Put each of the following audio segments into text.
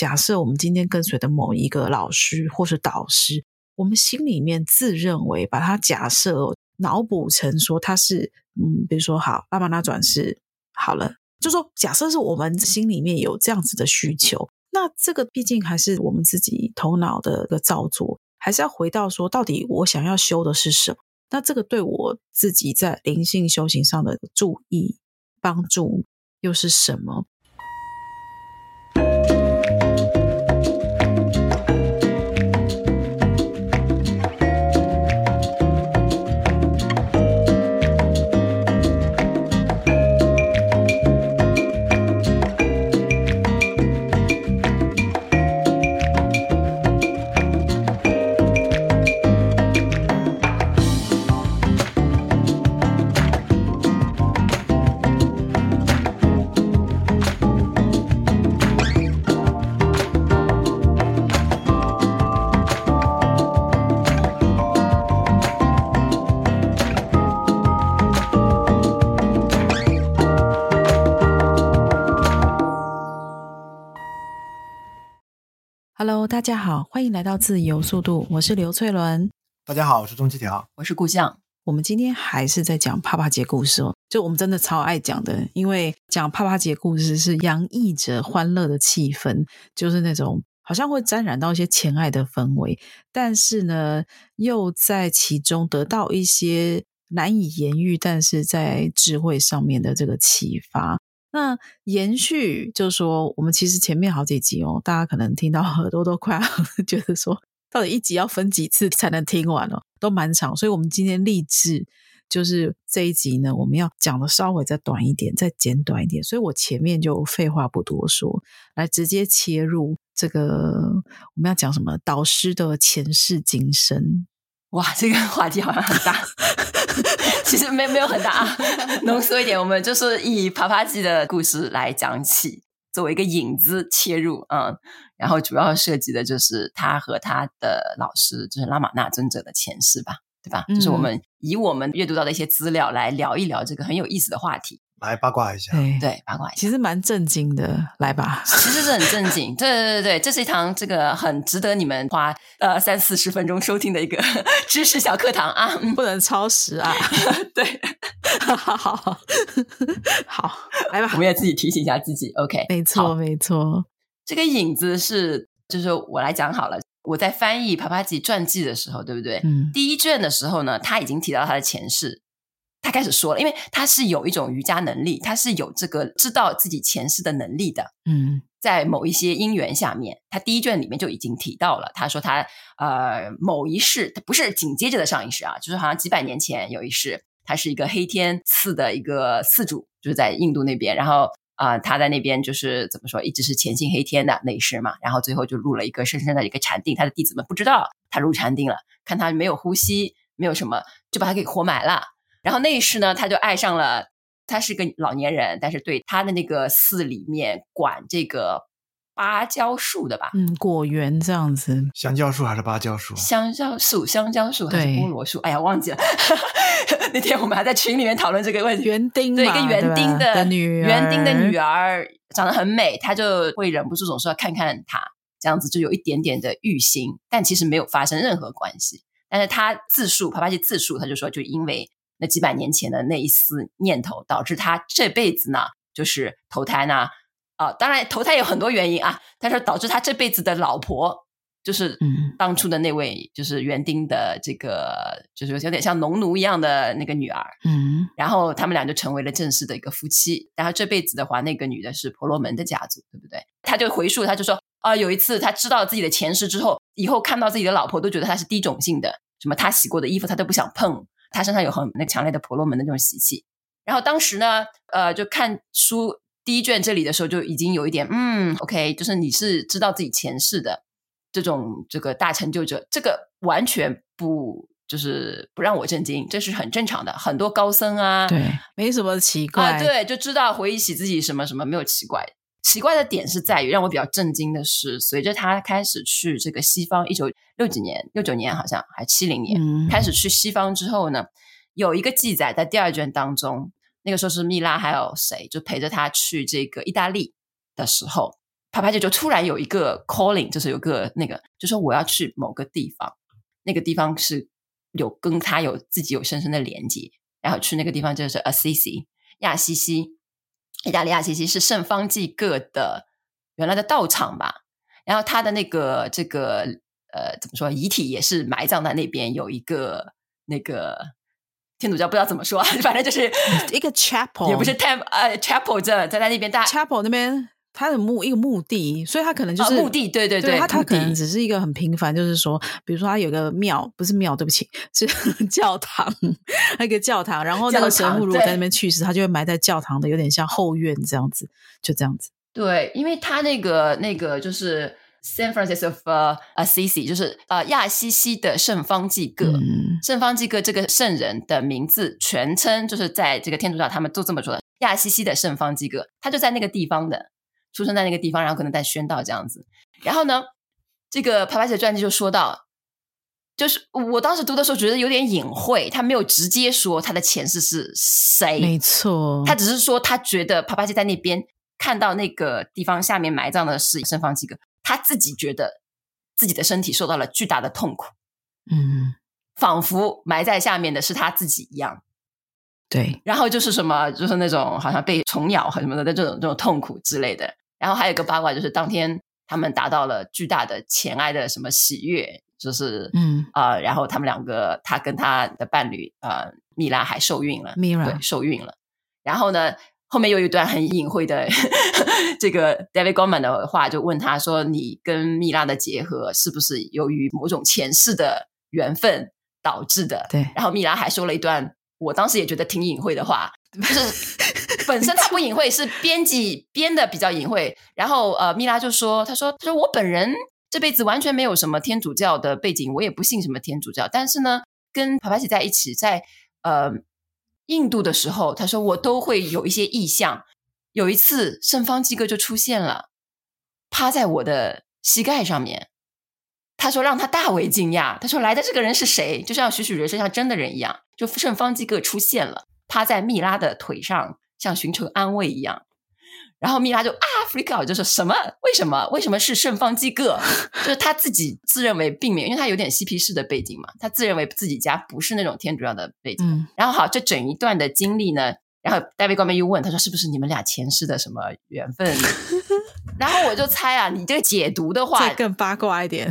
假设我们今天跟随的某一个老师或是导师，我们心里面自认为把他假设脑补成说他是嗯，比如说好拉玛那转世好了，就说假设是我们心里面有这样子的需求，那这个毕竟还是我们自己头脑的一个造作，还是要回到说到底我想要修的是什么？那这个对我自己在灵性修行上的注意帮助又是什么？Hello，大家好，欢迎来到自由速度，我是刘翠伦。大家好，我是钟七条，我是顾相。我们今天还是在讲帕帕节故事哦，就我们真的超爱讲的，因为讲帕帕节故事是洋溢着欢乐的气氛，就是那种好像会沾染到一些情爱的氛围，但是呢，又在其中得到一些难以言喻，但是在智慧上面的这个启发。那延续就是说，我们其实前面好几集哦，大家可能听到耳朵都快要 觉得说，到底一集要分几次才能听完哦，都蛮长。所以，我们今天立志就是这一集呢，我们要讲的稍微再短一点，再简短一点。所以我前面就废话不多说，来直接切入这个我们要讲什么？导师的前世今生。哇，这个 话题好像很大。其实没没有很大啊，浓缩一点，我们就是以帕帕吉的故事来讲起，作为一个引子切入，嗯，然后主要涉及的就是他和他的老师，就是拉玛纳尊者的前世吧，对吧？嗯、就是我们以我们阅读到的一些资料来聊一聊这个很有意思的话题。来八卦一下，对，八卦一下，其实蛮震惊的，来吧，其实是很震惊，对对对对，这是一堂这个很值得你们花呃三四十分钟收听的一个 知识小课堂啊，不能超时啊，对，好好好，好，来吧，我们也自己提醒一下自己，OK，没错没错，这个影子是就是我来讲好了，我在翻译帕帕吉传记的时候，对不对？嗯，第一卷的时候呢，他已经提到他的前世。他开始说了，因为他是有一种瑜伽能力，他是有这个知道自己前世的能力的。嗯，在某一些因缘下面，他第一卷里面就已经提到了。他说他呃某一世，他不是紧接着的上一世啊，就是好像几百年前有一世，他是一个黑天寺的一个寺主，就是在印度那边。然后啊、呃，他在那边就是怎么说，一直是虔信黑天的那一世嘛。然后最后就入了一个深深的一个禅定，他的弟子们不知道他入禅定了，看他没有呼吸，没有什么，就把他给活埋了。然后那一世呢，他就爱上了，他是个老年人，但是对他的那个寺里面管这个芭蕉树的吧，嗯，果园这样子，香蕉树还是芭蕉树？香蕉树、香蕉树还是菠萝树？哎呀，忘记了。那天我们还在群里面讨论这个问题。园丁，对，一个园丁的，的女儿，园丁的女儿长得很美，他就会忍不住总说要看看她，这样子就有一点点的欲心，但其实没有发生任何关系。但是他自述，帕帕吉自述，他就说，就因为。那几百年前的那一丝念头，导致他这辈子呢，就是投胎呢。啊、呃，当然投胎有很多原因啊。他说导致他这辈子的老婆，就是当初的那位，就是园丁的这个，就是有点像农奴一样的那个女儿。嗯，然后他们俩就成为了正式的一个夫妻。然后这辈子的话，那个女的是婆罗门的家族，对不对？他就回述，他就说啊、呃，有一次他知道自己的前世之后，以后看到自己的老婆都觉得她是低种姓的，什么他洗过的衣服他都不想碰。他身上有很那强烈的婆罗门的那种习气，然后当时呢，呃，就看书第一卷这里的时候，就已经有一点，嗯，OK，就是你是知道自己前世的这种这个大成就者，这个完全不就是不让我震惊，这是很正常的，很多高僧啊，对，没什么奇怪，啊，对，就知道回忆起自己什么什么没有奇怪。奇怪的点是在于让我比较震惊的是，随着他开始去这个西方，一九六几年、六九年好像还七零年、嗯、开始去西方之后呢，有一个记载在第二卷当中，那个时候是蜜拉还有谁就陪着他去这个意大利的时候，帕帕姐就突然有一个 calling，就是有个那个，就说我要去某个地方，那个地方是有跟他有自己有深深的连接，然后去那个地方就是 Assisi 亚西西，意大利亚西西是圣方济各的原来的道场吧，然后他的那个这个呃怎么说遗体也是埋葬在那边，有一个那个天主教不知道怎么说，反正就是一个 chapel，也不是 temple 呃 chapel 这在在那边大 chapel 那边。他的目一个目的，所以他可能就是、哦、墓地，对对对，对他他可能只是一个很平凡，就是说，比如说他有个庙，不是庙，对不起，是 教堂，那个教堂，然后那个神父如果在那边去世，他就会埋在教堂的有点像后院这样子，就这样子。对，因为他那个那个就是 Saint Francis of Assisi，就是呃亚西西的圣方济各，嗯、圣方济各这个圣人的名字全称就是在这个天主教他们都这么说的，亚西西的圣方济各，他就在那个地方的。出生在那个地方，然后可能在宣道这样子。然后呢，这个帕帕姐传记就说到，就是我当时读的时候觉得有点隐晦，他没有直接说他的前世是谁，没错，他只是说他觉得帕帕姐在那边看到那个地方下面埋葬的是圣方济各，他自己觉得自己的身体受到了巨大的痛苦，嗯，仿佛埋在下面的是他自己一样。对，然后就是什么，就是那种好像被虫咬和什么的这种这种痛苦之类的。然后还有一个八卦，就是当天他们达到了巨大的前爱的什么喜悦，就是嗯啊、呃，然后他们两个，他跟他的伴侣呃，米拉还受孕了，蜜拉对，受孕了。然后呢，后面又有一段很隐晦的 这个 David Goldman 的话，就问他说：“你跟米拉的结合是不是由于某种前世的缘分导致的？”对。然后米拉还说了一段，我当时也觉得挺隐晦的话，就是。本身他不隐晦，是编辑编的比较隐晦。然后呃，蜜拉就说：“他说，他说我本人这辈子完全没有什么天主教的背景，我也不信什么天主教。但是呢，跟帕帕奇在一起，在呃印度的时候，他说我都会有一些意象。有一次，圣方济各就出现了，趴在我的膝盖上面。他说让他大为惊讶。他说来的这个人是谁？就像栩栩如生，像真的人一样。就圣方济各出现了，趴在蜜拉的腿上。”像寻求安慰一样，然后蜜拉就啊，freak out，就说什么？为什么？为什么是圣方济各？就是他自己自认为并没有，因为他有点嬉皮士的背景嘛，他自认为自己家不是那种天主教的背景。嗯、然后好，这整一段的经历呢，然后戴维官们又问他说：“是不是你们俩前世的什么缘分？” 然后我就猜啊，你这个解读的话，再更八卦一点，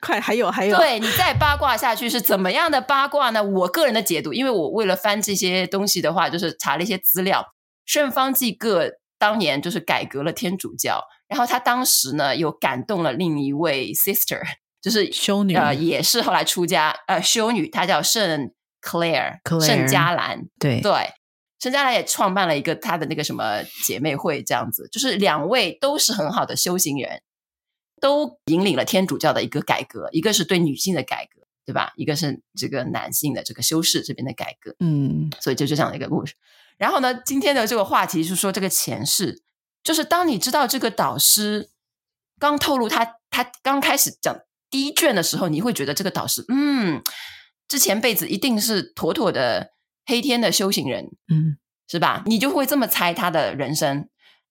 快，还有还有，对，你再八卦下去是怎么样的八卦呢？我个人的解读，因为我为了翻这些东西的话，就是查了一些资料。圣方济各当年就是改革了天主教，然后他当时呢又感动了另一位 sister，就是修女，呃，也是后来出家，呃，修女，她叫圣 Claire，圣加兰，对对。圣嘉兰也创办了一个他的那个什么姐妹会，这样子，就是两位都是很好的修行人，都引领了天主教的一个改革，一个是对女性的改革，对吧？一个是这个男性的这个修饰这边的改革，嗯，所以就就这样的一个故事。然后呢，今天的这个话题是说这个前世，就是当你知道这个导师刚透露他他刚开始讲第一卷的时候，你会觉得这个导师，嗯，之前辈子一定是妥妥的。黑天的修行人，嗯，是吧？你就会这么猜他的人生。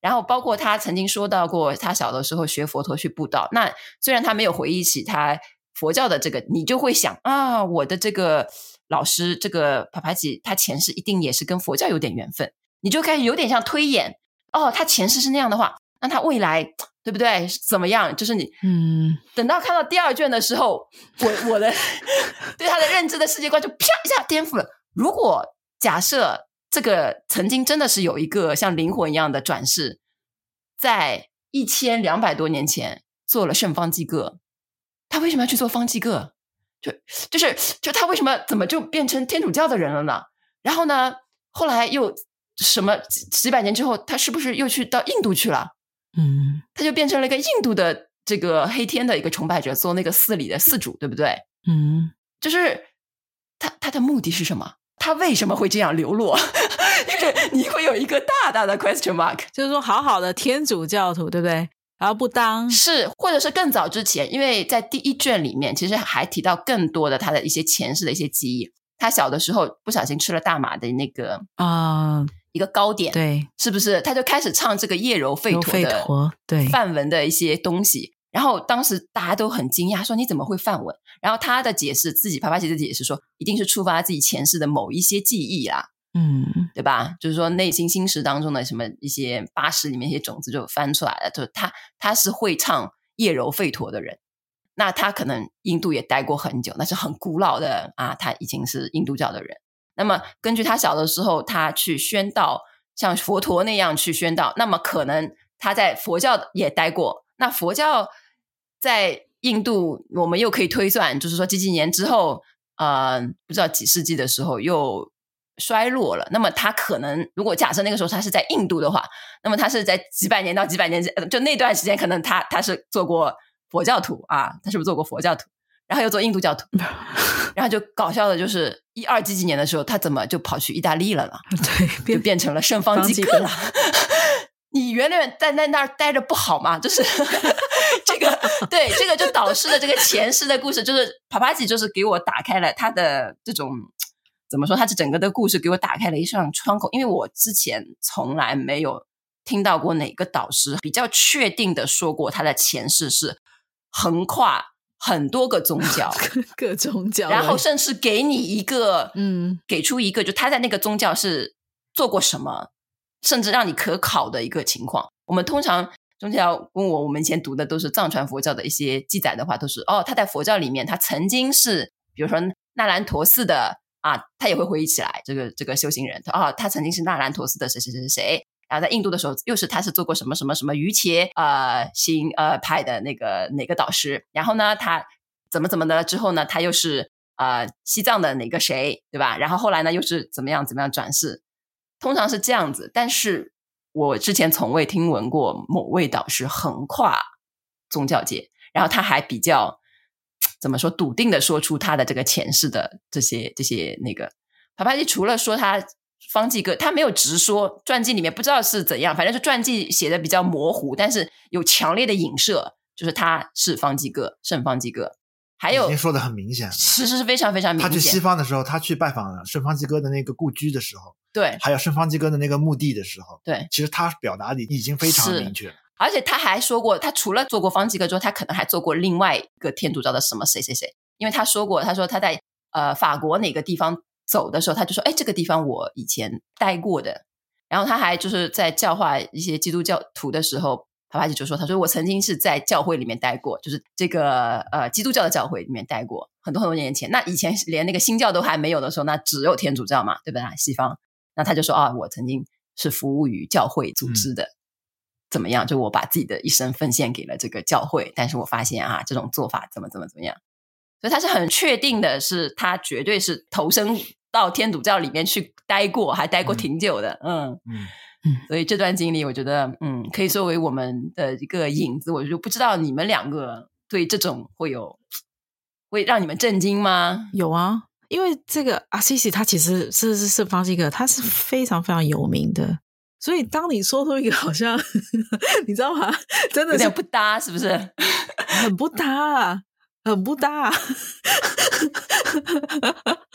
然后包括他曾经说到过，他小的时候学佛陀去布道。那虽然他没有回忆起他佛教的这个，你就会想啊，我的这个老师，这个帕帕吉，他前世一定也是跟佛教有点缘分。你就开始有点像推演，哦，他前世是那样的话，那他未来对不对？怎么样？就是你，嗯，等到看到第二卷的时候，我我的 对他的认知的世界观就啪一下颠覆了。如果假设这个曾经真的是有一个像灵魂一样的转世，在一千两百多年前做了圣方济各，他为什么要去做方济各？就就是就他为什么怎么就变成天主教的人了呢？然后呢，后来又什么几几百年之后，他是不是又去到印度去了？嗯，他就变成了一个印度的这个黑天的一个崇拜者，做那个寺里的寺主，对不对？嗯，就是他他的目的是什么？他为什么会这样流落？就是你会有一个大大的 question mark，就是说，好好的天主教徒，对不对？然后不当是，或者是更早之前，因为在第一卷里面，其实还提到更多的他的一些前世的一些记忆。他小的时候不小心吃了大麻的那个啊，一个糕点，对，是不是？他就开始唱这个叶柔吠陀的对梵文的一些东西，然后当时大家都很惊讶，说你怎么会梵文？然后他的解释，自己帕帕吉的解释说，一定是触发自己前世的某一些记忆啦，嗯，对吧？就是说内心心识当中的什么一些八识里面一些种子就翻出来了，就是他他是会唱夜柔吠陀的人。那他可能印度也待过很久，那是很古老的啊，他已经是印度教的人。那么根据他小的时候，他去宣道，像佛陀那样去宣道，那么可能他在佛教也待过。那佛教在印度，我们又可以推算，就是说几几年之后，呃，不知道几世纪的时候又衰落了。那么他可能，如果假设那个时候他是在印度的话，那么他是在几百年到几百年，就那段时间，可能他他是做过。佛教徒啊，他是不是做过佛教徒？然后又做印度教徒，然后就搞笑的就是一二几几年的时候，他怎么就跑去意大利了呢？对，就变成了圣方济各了。你原来在在那儿待着不好吗？就是 这个，对，这个就导师的这个前世的故事，就是帕帕吉，就是给我打开了他的这种怎么说？他这整个的故事给我打开了一扇窗口，因为我之前从来没有听到过哪个导师比较确定的说过他的前世是。横跨很多个宗教，各宗教，然后甚至给你一个，嗯，给出一个，就他在那个宗教是做过什么，甚至让你可考的一个情况。我们通常宗教问我，我们以前读的都是藏传佛教的一些记载的话，都是哦，他在佛教里面，他曾经是，比如说那兰陀寺的啊，他也会回忆起来，这个这个修行人，啊、哦，他曾经是那兰陀寺的谁谁谁谁谁。然后在印度的时候，又是他是做过什么什么什么瑜伽呃行呃派的那个哪个导师？然后呢，他怎么怎么的之后呢，他又是呃西藏的哪个谁，对吧？然后后来呢，又是怎么样怎么样转世？通常是这样子。但是我之前从未听闻过某位导师横跨宗教界，然后他还比较怎么说笃定的说出他的这个前世的这些这些那个。帕帕吉除了说他。方济各他没有直说，传记里面不知道是怎样，反正是传记写的比较模糊，但是有强烈的影射，就是他是方济各，圣方济各。还有，已经说的很明显，其实是非常非常明显。他去西方的时候，他去拜访了圣方济各的那个故居的时候，对，还有圣方济各的那个墓地的时候，对，其实他表达的已经非常明确。而且他还说过，他除了做过方济各之后，他可能还做过另外一个天主教的什么谁谁谁，因为他说过，他说他在呃法国哪个地方。走的时候，他就说：“哎，这个地方我以前待过的。”然后他还就是在教化一些基督教徒的时候，帕帕吉就说：“他说我曾经是在教会里面待过，就是这个呃基督教的教会里面待过很多很多年前。那以前连那个新教都还没有的时候，那只有天主教嘛，对不对？西方。那他就说啊，我曾经是服务于教会组织的，嗯、怎么样？就我把自己的一生奉献给了这个教会，但是我发现啊，这种做法怎么怎么怎么样。所以他是很确定的是，他绝对是投身。”到天主教里面去待过，还待过挺久的，嗯嗯嗯，所以这段经历，我觉得，嗯，可以作为我们的一个引子。我就不知道你们两个对这种会有会让你们震惊吗？有啊，因为这个阿西西他其实是是是方济各，他是非常非常有名的。所以当你说出一个好像 你知道吗？真的是有点不搭，是不是？很不搭啊。很不搭，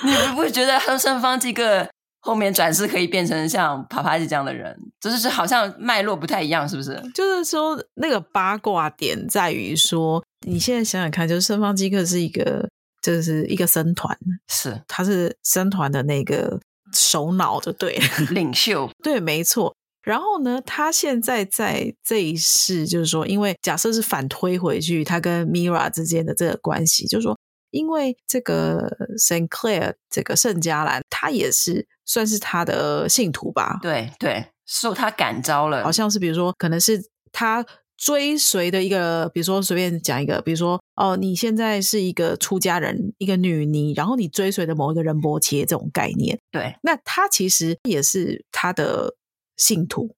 你们不会觉得圣方济各后面转世可以变成像帕帕吉这样的人，就是好像脉络不太一样，是不是？就是说那个八卦点在于说，你现在想想看，就是圣方基克是一个，就是一个僧团，是他是僧团的那个首脑，就对了，领袖，对，没错。然后呢，他现在在这一世，就是说，因为假设是反推回去，他跟 Mira 之间的这个关系，就是说，因为这个 Saint Clare 这个圣加兰，他也是算是他的信徒吧？对对，受他感召了，好像是比如说，可能是他追随的一个，比如说随便讲一个，比如说哦，你现在是一个出家人，一个女尼，然后你追随的某一个仁波切这种概念，对，那他其实也是他的。信徒，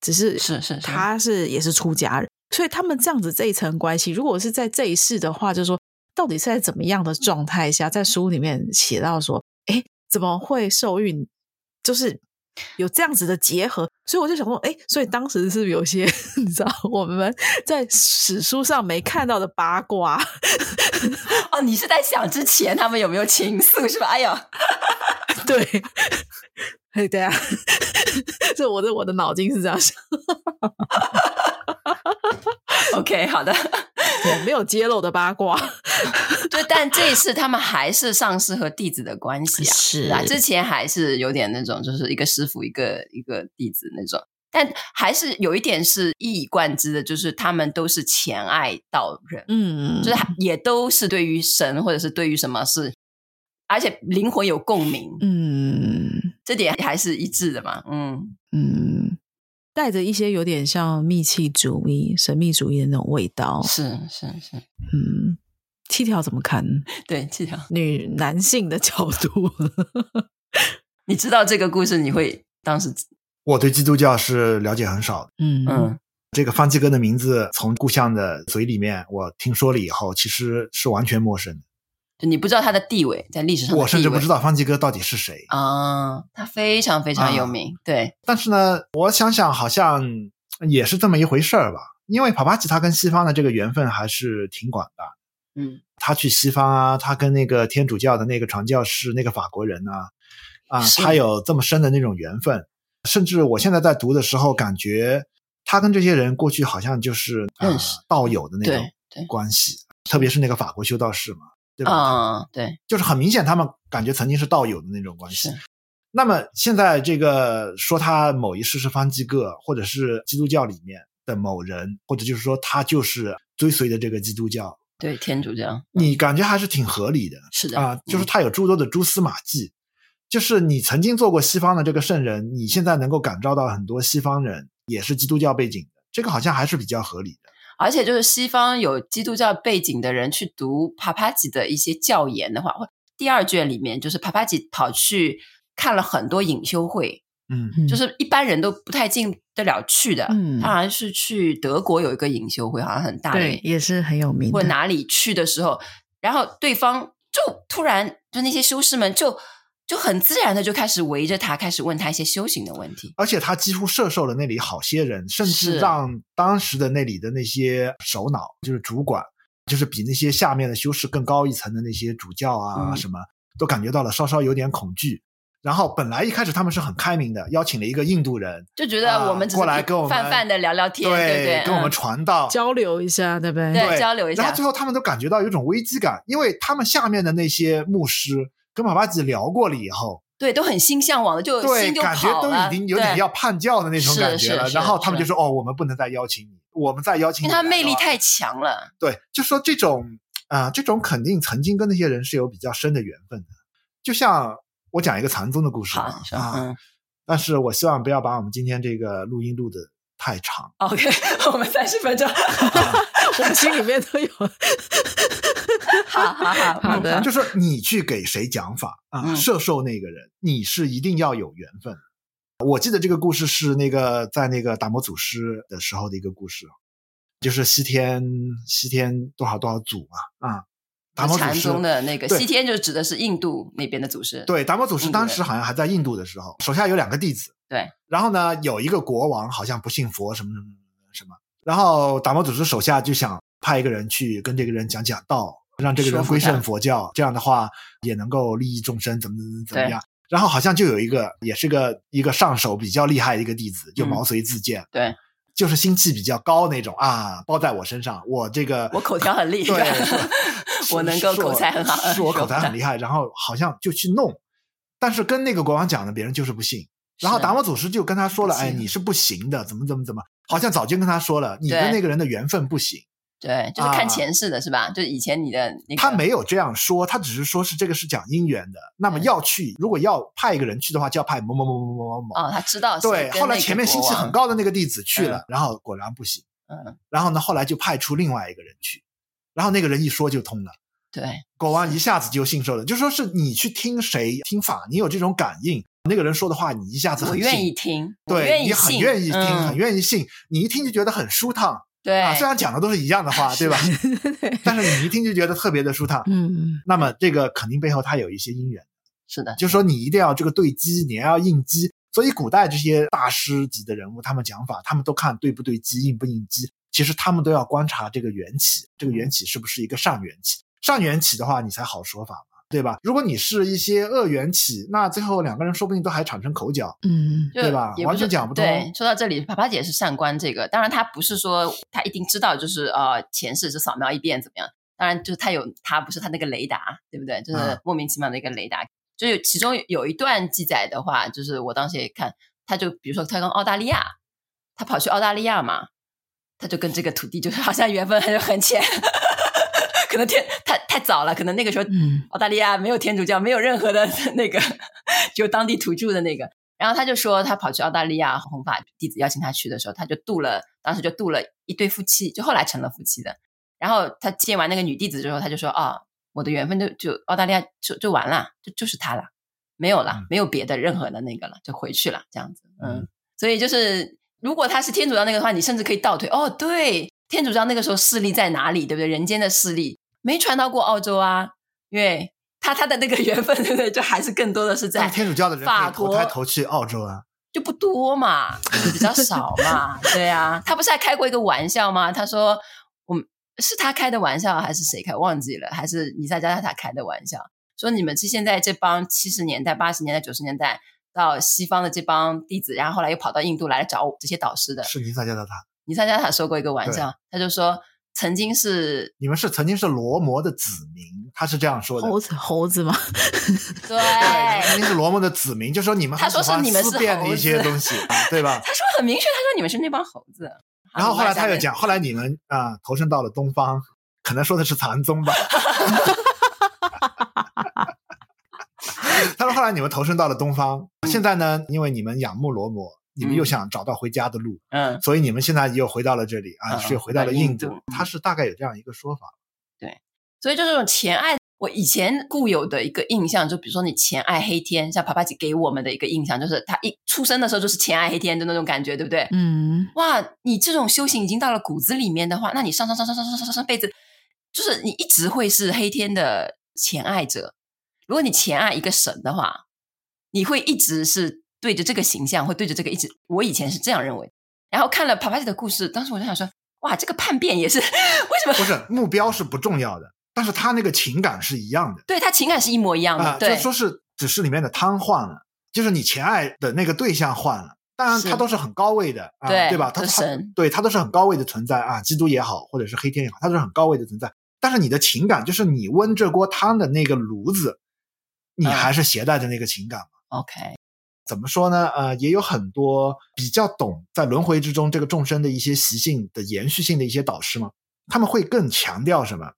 只是是是，他是也是出家人，所以他们这样子这一层关系，如果是在这一世的话，就是说到底是在怎么样的状态下，在书里面写到说，哎，怎么会受孕，就是有这样子的结合，所以我就想说，哎，所以当时是有些 你知道我们在史书上没看到的八卦？哦，你是在想之前他们有没有情愫是吧？哎呦，对，对啊。这我的我的脑筋是这样想。OK，好的，没有揭露的八卦。对，但这一次他们还是上师和弟子的关系啊，是啊，之前还是有点那种，就是一个师傅一个一个弟子那种，但还是有一点是一以贯之的，就是他们都是前爱道人，嗯，就是也都是对于神或者是对于什么是，而且灵魂有共鸣，嗯，这点还是一致的嘛，嗯嗯。带着一些有点像密契主义、神秘主义的那种味道，是是是，嗯，七条怎么看？对，七条女男性的角度，你知道这个故事，你会当时我对基督教是了解很少的，嗯嗯，这个方济哥的名字从故乡的嘴里面我听说了以后，其实是完全陌生的。就你不知道他的地位在历史上，我甚至不知道方济哥到底是谁啊。他非常非常有名，啊、对。但是呢，我想想，好像也是这么一回事儿吧。因为帕帕吉他跟西方的这个缘分还是挺广的。嗯，他去西方啊，他跟那个天主教的那个传教士那个法国人啊，啊，他有这么深的那种缘分。甚至我现在在读的时候，感觉他跟这些人过去好像就是认识、呃、道友的那种关系，特别是那个法国修道士嘛。对吧？嗯，对，就是很明显，他们感觉曾经是道友的那种关系。那么现在这个说他某一世是方济各，或者是基督教里面的某人，或者就是说他就是追随的这个基督教，对天主教，你感觉还是挺合理的。是的啊，就是他有诸多的蛛丝马迹，嗯，就是你曾经做过西方的这个圣人，你现在能够感召到很多西方人也是基督教背景的，这个好像还是比较合理的。而且就是西方有基督教背景的人去读帕帕吉的一些教研的话，第二卷里面就是帕帕吉跑去看了很多隐修会，嗯，就是一般人都不太进得了去的。嗯，他好像是去德国有一个隐修会，好像很大，对，也是很有名的。或哪里去的时候，然后对方就突然就那些修士们就。就很自然的就开始围着他，开始问他一些修行的问题，而且他几乎射受了那里好些人，甚至让当时的那里的那些首脑，就是主管，就是比那些下面的修士更高一层的那些主教啊、嗯、什么，都感觉到了稍稍有点恐惧。然后本来一开始他们是很开明的，邀请了一个印度人，就觉得我们只是过来跟我们泛泛的聊聊天，对对，对，跟我们传道、交流一下，对不对？对，交流一下。然后最后他们都感觉到有种危机感，因为他们下面的那些牧师。跟帕帕吉聊过了以后，对，都很心向往的，就对感觉都已经有点要叛教的那种感觉了。然后他们就说：“哦，我们不能再邀请你，我们再邀请你。”因为他魅力太强了。对，就说这种啊、呃，这种肯定曾经跟那些人是有比较深的缘分的。就像我讲一个禅宗的故事啊，嗯，但是我希望不要把我们今天这个录音录得太长。OK，我们三十分钟，我们心里面都有。好好好，好 的，就是你去给谁讲法啊，摄、嗯、受那个人，你是一定要有缘分。我记得这个故事是那个在那个达摩祖师的时候的一个故事，就是西天西天多少多少祖嘛啊，达摩祖师的那个西天就指的是印度那边的祖师。对，达摩祖师当时好像还在印度的时候，手下有两个弟子。对，然后呢，有一个国王好像不信佛，什么什么什么，然后达摩祖师手下就想派一个人去跟这个人讲讲道。让这个人归顺佛教，这样的话也能够利益众生，怎么怎么怎么样？然后好像就有一个，也是个一个上手比较厉害的一个弟子，就毛遂自荐，嗯、对，就是心气比较高那种啊，包在我身上，我这个我口条很厉害，对 我能够口才很好，是我口才很厉害，然后好像就去弄，但是跟那个国王讲的，别人就是不信。然后达摩祖师就跟他说了，哎，你是不行的，怎么怎么怎么，好像早就跟他说了，你跟那个人的缘分不行。对，就是看前世的是吧？啊、就以前你的那个，他没有这样说，他只是说是这个是讲姻缘的。那么要去，如果要派一个人去的话，就要派某某某某某某某。哦，他知道。对，后来前面心气很高的那个弟子去了，嗯、然后果然不行。嗯。然后呢，后来就派出另外一个人去，然后那个人一说就通了。对。国王一下子就信受了，就说是你去听谁听法，你有这种感应，那个人说的话，你一下子很。我愿意听。对，你很愿意听，嗯、很愿意信，你一听就觉得很舒畅。对啊，虽然讲的都是一样的话，对吧？但是你一听就觉得特别的舒畅。嗯，那么这个肯定背后它有一些因缘。是的，就是说你一定要这个对机，你要应机。所以古代这些大师级的人物，他们讲法，他们都看对不对机，应不应机。其实他们都要观察这个缘起，这个缘起是不是一个善缘起？善缘起的话，你才好说法嘛。对吧？如果你是一些恶缘起，那最后两个人说不定都还产生口角，嗯，对吧？完全讲不通。对，说到这里，啪啪姐是善观这个，当然她不是说她一定知道，就是呃前世是扫描一遍怎么样？当然就是她有她不是她那个雷达，对不对？就是莫名其妙的一个雷达。嗯、就有其中有一段记载的话，就是我当时也看，他就比如说他跟澳大利亚，他跑去澳大利亚嘛，他就跟这个土地就是好像缘分还是很浅。可能天太太早了，可能那个时候澳大利亚没有天主教，没有任何的那个，就当地土著的那个。然后他就说，他跑去澳大利亚，弘法弟子邀请他去的时候，他就度了，当时就度了一对夫妻，就后来成了夫妻的。然后他见完那个女弟子之后，他就说：“啊、哦，我的缘分就就澳大利亚就就完了，就就是他了，没有了，没有别的任何的那个了，就回去了，这样子。”嗯，所以就是如果他是天主教那个的话，你甚至可以倒推，哦，对，天主教那个时候势力在哪里，对不对？人间的势力。没传到过澳洲啊，因为他他的那个 缘分，对不对？就还是更多的是在天主教的人法国投胎投去澳洲啊，就不多嘛，比较少嘛，对啊。他不是还开过一个玩笑吗？他说，我们是他开的玩笑，还是谁开？忘记了，还是尼萨加塔开的玩笑？说你们是现在这帮七十年代、八十年代、九十年代到西方的这帮弟子，然后后来又跑到印度来找我这些导师的，是尼萨加塔。尼萨加塔说过一个玩笑，他就说。曾经是你们是曾经是罗摩的子民，他是这样说的。猴子猴子吗？对，曾经是罗摩的子民，就说你们他说是你们是变的一些东西，对吧？他说很明确，他说你们是那帮猴子。然后后来他又讲，后来你们啊、呃、投身到了东方，可能说的是禅宗吧。他说后来你们投身到了东方，现在呢，因为你们仰慕罗摩。你们又想找到回家的路，嗯，所以你们现在又回到了这里啊，是又回到了印度。他是大概有这样一个说法，对，所以就这种前爱，我以前固有的一个印象，就比如说你前爱黑天，像帕帕吉给我们的一个印象，就是他一出生的时候就是前爱黑天的那种感觉，对不对？嗯，哇，你这种修行已经到了骨子里面的话，那你上上上上上上上上辈子，就是你一直会是黑天的前爱者。如果你前爱一个神的话，你会一直是。对着这个形象，会对着这个一直，我以前是这样认为。然后看了帕帕蒂的故事，当时我就想说，哇，这个叛变也是 为什么？不是目标是不重要的，但是他那个情感是一样的。对，他情感是一模一样的，呃、对，就说是只是里面的汤换了，就是你前爱的那个对象换了，当然他都是很高位的，啊、对对吧？他神他对他都是很高位的存在啊，基督也好，或者是黑天也好，他都是很高位的存在。但是你的情感，就是你温这锅汤的那个炉子，你还是携带着那个情感嘛、嗯、？OK。怎么说呢？呃，也有很多比较懂在轮回之中这个众生的一些习性的延续性的一些导师嘛，他们会更强调什么？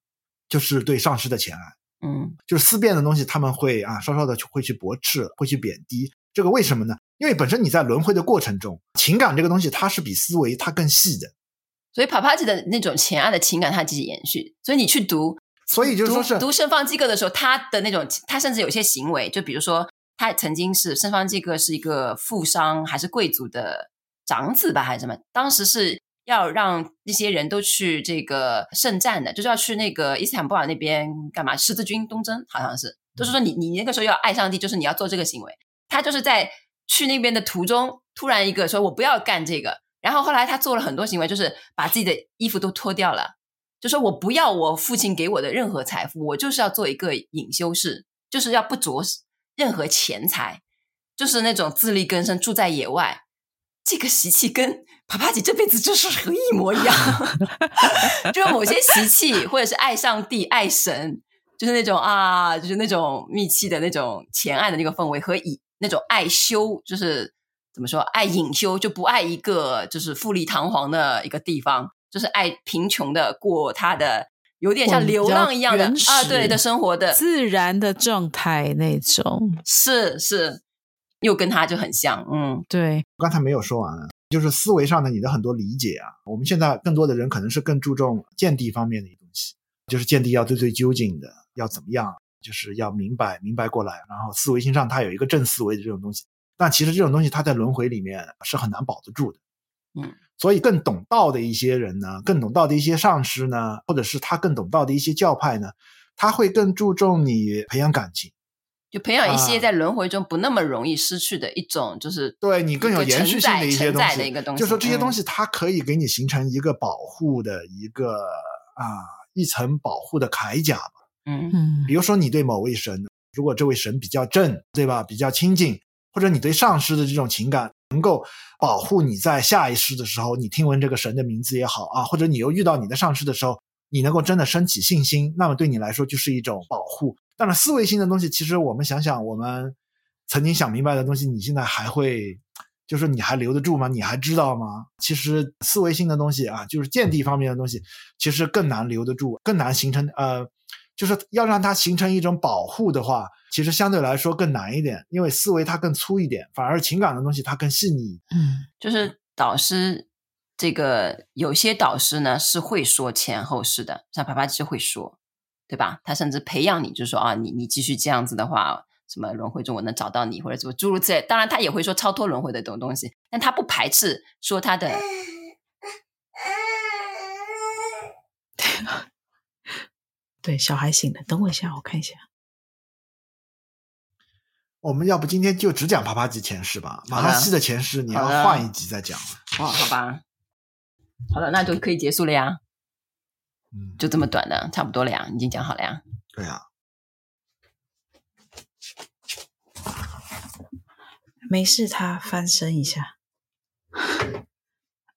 就是对上师的前爱，嗯，就是思辨的东西，他们会啊稍稍的会去驳斥，会去贬低。这个为什么呢？因为本身你在轮回的过程中，情感这个东西它是比思维它更细的，所以帕帕吉的那种前爱的情感它继续延续。所以你去读，所以就是说是读圣方济各的时候，他的那种他甚至有些行为，就比如说。他曾经是圣方济各是一个富商还是贵族的长子吧，还是什么？当时是要让那些人都去这个圣战的，就是要去那个伊斯坦布尔那边干嘛？十字军东征好像是，就是说你你那个时候要爱上帝，就是你要做这个行为。他就是在去那边的途中，突然一个说我不要干这个，然后后来他做了很多行为，就是把自己的衣服都脱掉了，就说我不要我父亲给我的任何财富，我就是要做一个隐修士，就是要不着。任何钱财，就是那种自力更生，住在野外，这个习气跟帕帕姐这辈子就是和一模一样。就是某些习气，或者是爱上帝、爱神，就是那种啊，就是那种密契的那种前爱的那个氛围，和以那种爱修，就是怎么说，爱隐修，就不爱一个就是富丽堂皇的一个地方，就是爱贫穷的过他的。有点像流浪一样的啊，对的生活的自然的状态那种，是是，又跟他就很像，嗯，对。刚才没有说完，就是思维上的你的很多理解啊。我们现在更多的人可能是更注重见地方面的一东西，就是见地要最最究竟的，要怎么样，就是要明白明白过来。然后思维心上它有一个正思维的这种东西，但其实这种东西它在轮回里面是很难保得住的，嗯。所以，更懂道的一些人呢，更懂道的一些上师呢，或者是他更懂道的一些教派呢，他会更注重你培养感情，就培养一些在轮回中不那么容易失去的一种，就是、啊、对你更有延续性的一些东西。的一个东西，就说这些东西，它可以给你形成一个保护的一个、嗯、啊一层保护的铠甲吧。嗯嗯比如说你对某位神，如果这位神比较正，对吧？比较亲近，或者你对上师的这种情感能够保护你在下一世的时候，你听闻这个神的名字也好啊，或者你又遇到你的上师的时候，你能够真的升起信心，那么对你来说就是一种保护。当然，思维性的东西，其实我们想想，我们曾经想明白的东西，你现在还会，就是你还留得住吗？你还知道吗？其实思维性的东西啊，就是见地方面的东西，其实更难留得住，更难形成呃。就是要让它形成一种保护的话，其实相对来说更难一点，因为思维它更粗一点，反而情感的东西它更细腻。嗯，就是导师这个有些导师呢是会说前后事的，像帕帕吉就会说，对吧？他甚至培养你，就说啊，你你继续这样子的话，什么轮回中我能找到你，或者什么诸如此类。当然他也会说超脱轮回的这种东西，但他不排斥说他的。对，小孩醒了，等我一下，我看一下。我们要不今天就只讲帕帕吉前世吧，马哈西的前世你要换一集再讲了。哦，好吧，好了，那就可以结束了呀。嗯，就这么短的，差不多了呀，已经讲好了呀。对呀、啊，没事，他翻身一下。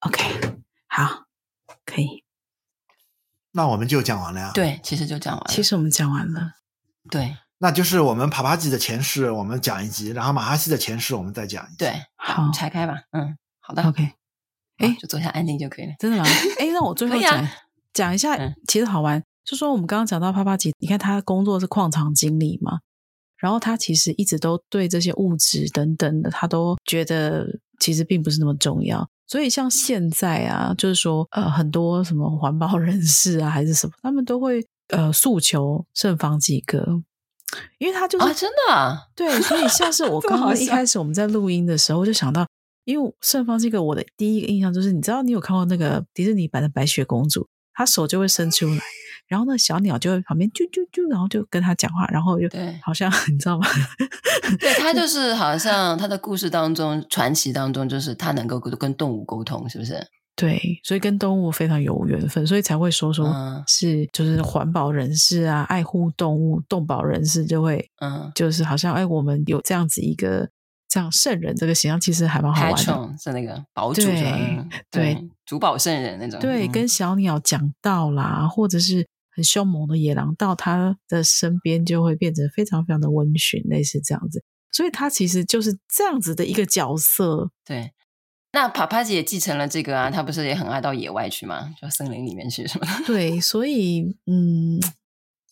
OK，好，可以。那我们就讲完了呀。对，其实就讲完了。其实我们讲完了。对，那就是我们帕帕吉的前世，我们讲一集，然后马哈西的前世，我们再讲一集。对，好，拆开吧。嗯，好的。OK，哎，就做一下安定就可以了。真的吗？哎，那我最后讲、啊、讲一下，其实好玩。就说我们刚刚讲到帕帕吉，你看他工作是矿场经理嘛，然后他其实一直都对这些物质等等的，他都觉得其实并不是那么重要。所以像现在啊，就是说，呃，很多什么环保人士啊，还是什么，他们都会呃诉求圣方几个，因为他就是、啊、真的、啊、对，所以像是我 刚刚一开始我们在录音的时候，我就想到，因为圣方这个，我的第一个印象就是，你知道你有看过那个迪士尼版的白雪公主，她手就会伸出来。然后那小鸟就会旁边啾啾啾，然后就跟他讲话，然后就对，好像 你知道吗？对，他就是好像他的故事当中传奇当中，就是他能够跟动物沟通，是不是？对，所以跟动物非常有缘分，所以才会说说是就是环保人士啊，爱护动物、动保人士就会嗯，就是好像哎，我们有这样子一个这样圣人这个形象，其实还蛮好玩的，是那个保主对对，主保圣人那种，对，跟小鸟讲道啦，或者是。很凶猛的野狼到他的身边就会变成非常非常的温驯，类似这样子，所以他其实就是这样子的一个角色。对，那帕帕姐也继承了这个啊，他不是也很爱到野外去吗？就森林里面去什么的。对，所以嗯，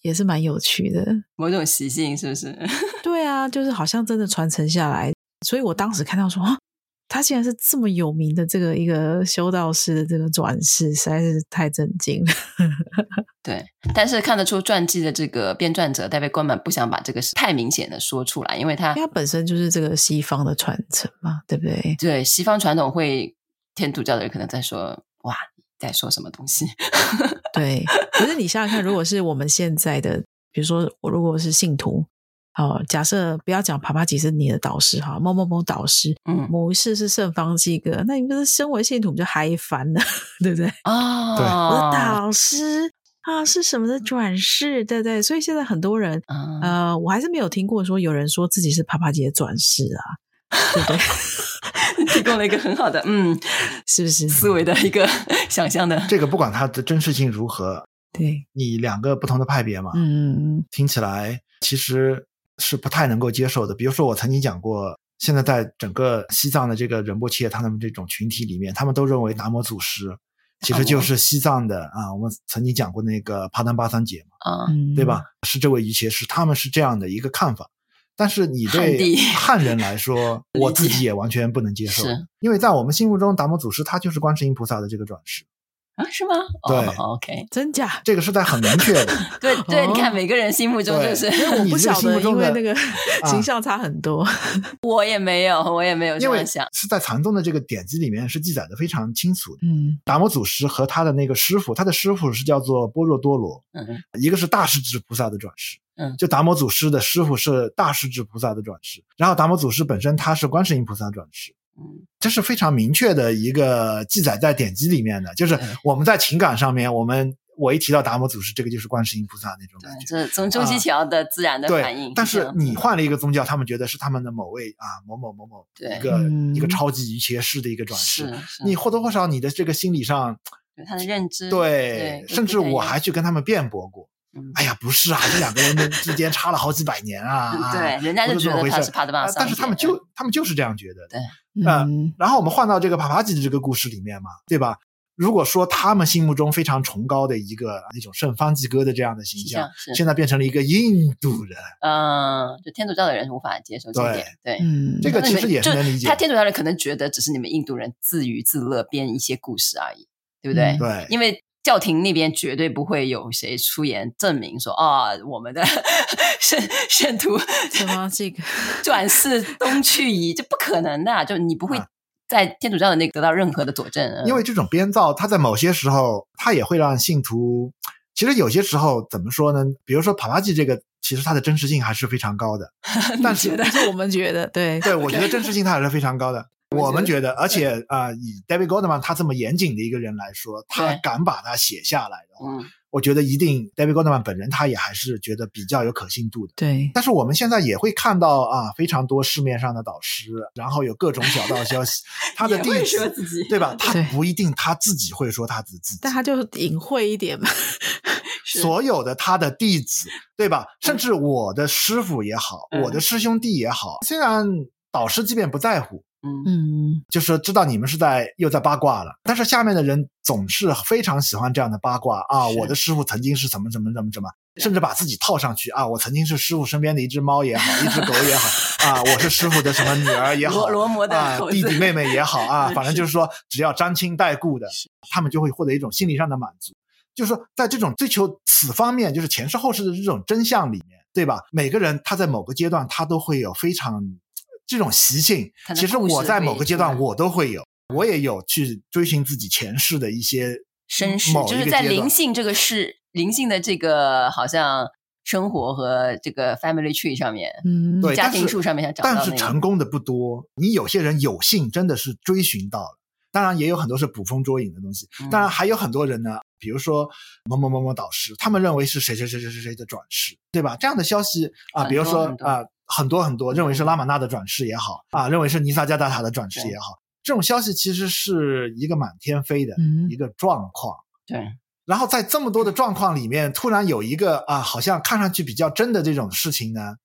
也是蛮有趣的，某种习性是不是？对啊，就是好像真的传承下来，所以我当时看到说啊。他竟然是这么有名的这个一个修道士的这个转世，实在是太震惊了。对，但是看得出传记的这个编撰者戴维根本不想把这个太明显的说出来，因为他因为他本身就是这个西方的传承嘛，对不对？对，西方传统会天主教的人可能在说：“哇，你在说什么东西？”对，可是你想想看，如果是我们现在的，比如说我如果是信徒。哦，假设不要讲帕帕吉是你的导师哈，某某某导师，嗯，某一世是圣方济各，那你不是身为信徒就嗨翻了，对不对？啊、哦，对，我的导师啊是什么的转世，对不对？所以现在很多人，嗯、呃，我还是没有听过说有人说自己是帕帕姐的转世啊，对不对？提供了一个很好的，嗯，是不是思维的一个想象的？这个不管它的真实性如何，对，你两个不同的派别嘛，嗯嗯，听起来其实。是不太能够接受的。比如说，我曾经讲过，现在在整个西藏的这个仁波切他们这种群体里面，他们都认为达摩祖师其实就是西藏的、哦、啊。我们曾经讲过那个帕丹巴桑杰嘛，啊、嗯，对吧？是这位瑜伽师，他们是这样的一个看法。但是你对 汉人来说，我自己也完全不能接受，因为在我们心目中，达摩祖师他就是观世音菩萨的这个转世。啊，是吗？对、oh,，OK，真假？这个是在很明确的。对对，你看每个人心目中就是，因为我不晓得，因为那个形象差很多。啊、我也没有，我也没有这样想。是在禅宗的这个典籍里面是记载的非常清楚的。嗯，达摩祖师和他的那个师傅，他的师傅是叫做般若多罗，嗯，一个是大势至菩萨的转世，嗯，就达摩祖师的师傅是大势至菩萨的转世，然后达摩祖师本身他是观世音菩萨转世。嗯，这是非常明确的一个记载在典籍里面的，就是我们在情感上面，我们我一提到达摩祖师，这个就是观世音菩萨那种感觉，这从中西桥的自然的反应。啊、但是你换了一个宗教，他们觉得是他们的某位啊某某某某一个一个超级瑜伽师的一个转世，你或多或少你的这个心理上。他的认知对，甚至我还去跟他们辩驳过。哎呀，不是啊，这两个人之间差了好几百年啊！对，人家就觉得他是帕德巴，但是他们就他们就是这样觉得。对，嗯。然后我们换到这个帕帕吉的这个故事里面嘛，对吧？如果说他们心目中非常崇高的一个那种圣方济各的这样的形象，现在变成了一个印度人，嗯，就天主教的人无法接受这一点。对，嗯，这个其实也是能理解。他天主教人可能觉得只是你们印度人自娱自乐编一些故事而已。对不对？嗯、对，因为教廷那边绝对不会有谁出言证明说啊、哦，我们的圣圣徒什么这个 转世东去矣，这不可能的，就你不会在天主教的那得到任何的佐证。因为这种编造，它在某些时候，它也会让信徒，其实有些时候怎么说呢？比如说帕拉吉这个，其实它的真实性还是非常高的。但是，但是我们觉得，对对，我觉得真实性它还是非常高的。我们觉得，而且啊、呃，以 David Goldman 他这么严谨的一个人来说，他敢把它写下来的话，我觉得一定 David Goldman 本人他也还是觉得比较有可信度的。对。但是我们现在也会看到啊，非常多市面上的导师，然后有各种小道消息，他的弟子，对吧？他不一定他自己会说他自己，但他就是隐晦一点嘛。所有的他的弟子，对吧？甚至我的师傅也好，我的师兄弟也好，虽然导师即便不在乎。嗯嗯，就是知道你们是在又在八卦了，但是下面的人总是非常喜欢这样的八卦啊！我的师傅曾经是怎么怎么怎么怎么，甚至把自己套上去啊！我曾经是师傅身边的一只猫也好，一只狗也好啊！我是师傅的什么女儿也好，罗摩的啊弟弟妹妹也好 啊，反正就是说只要沾亲带故的，他们就会获得一种心理上的满足。就是说，在这种追求此方面，就是前世后世的这种真相里面，对吧？每个人他在某个阶段，他都会有非常。这种习性，其实我在某个阶段我都会有，我也有去追寻自己前世的一些身世，就是在灵性这个事，灵性的这个好像生活和这个 family tree 上面，嗯，对，家庭树上面想找到，但是成功的不多。你有些人有幸真的是追寻到了，当然也有很多是捕风捉影的东西，当然还有很多人呢，比如说某某某某导师，他们认为是谁谁谁谁谁谁的转世，对吧？这样的消息啊，比如说啊。很多很多认为是拉玛纳的转世也好啊，认为是尼萨加达塔的转世也好，这种消息其实是一个满天飞的一个状况。对，然后在这么多的状况里面，突然有一个啊，好像看上去比较真的这种事情呢，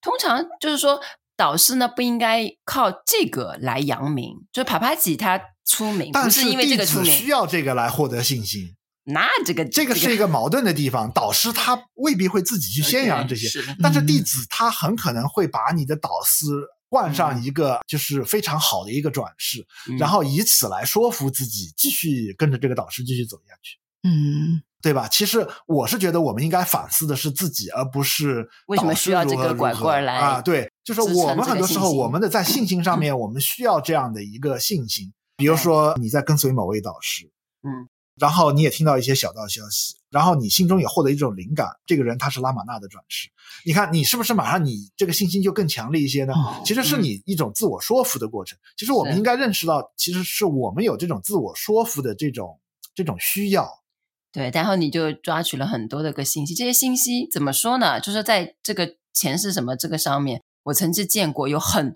通常就是说导师呢不应该靠这个来扬名，就帕帕吉他出名，不是因为这个出名，需要这个来获得信心。那这个这个是一个矛盾的地方，导师他未必会自己去宣扬这些，但是弟子他很可能会把你的导师冠上一个就是非常好的一个转世，然后以此来说服自己继续跟着这个导师继续走下去，嗯，对吧？其实我是觉得我们应该反思的是自己，而不是为什么需要这个拐棍来啊？对，就是我们很多时候我们的在信心上面，我们需要这样的一个信心，比如说你在跟随某位导师，嗯。然后你也听到一些小道消息，然后你心中也获得一种灵感，这个人他是拉玛纳的转世，你看你是不是马上你这个信心就更强烈一些呢？哦、其实是你一种自我说服的过程。嗯、其实我们应该认识到，其实是我们有这种自我说服的这种这种需要。对，然后你就抓取了很多的个信息，这些信息怎么说呢？就是在这个前世什么这个上面，我曾经见过有很，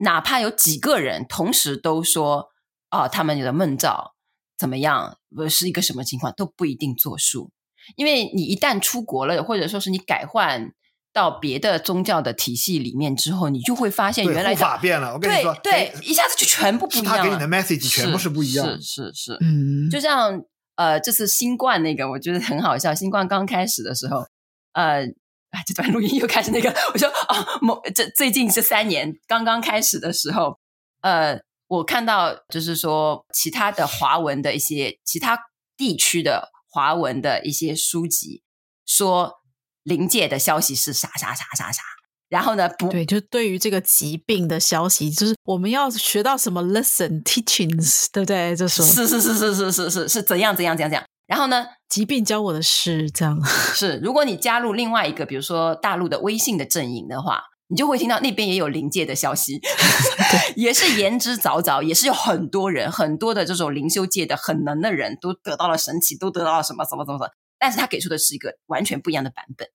哪怕有几个人同时都说，哦，他们有的梦兆。怎么样？不是一个什么情况都不一定作数，因为你一旦出国了，或者说是你改换到别的宗教的体系里面之后，你就会发现原来法变了。我跟你说，对，对，一下子就全部不一样了。他给你的 message 全部是不一样，是是是，嗯，就像呃，这次新冠那个，我觉得很好笑。新冠刚开始的时候，呃，啊，这段录音又开始那个，我说哦，某这最近这三年刚刚开始的时候，呃。我看到，就是说，其他的华文的一些其他地区的华文的一些书籍，说灵界的消息是啥啥啥啥啥，然后呢，不对，就对于这个疾病的消息，就是我们要学到什么 lesson teachings，对不对？就说是是是是是是是是怎样怎样怎样怎样，然后呢，疾病教我的是这样，是如果你加入另外一个，比如说大陆的微信的阵营的话。你就会听到那边也有灵界的消息，也是言之凿凿，也是有很多人，很多的这种灵修界的很能的人都得到了神奇，都得到了什么什么什么什么，但是他给出的是一个完全不一样的版本，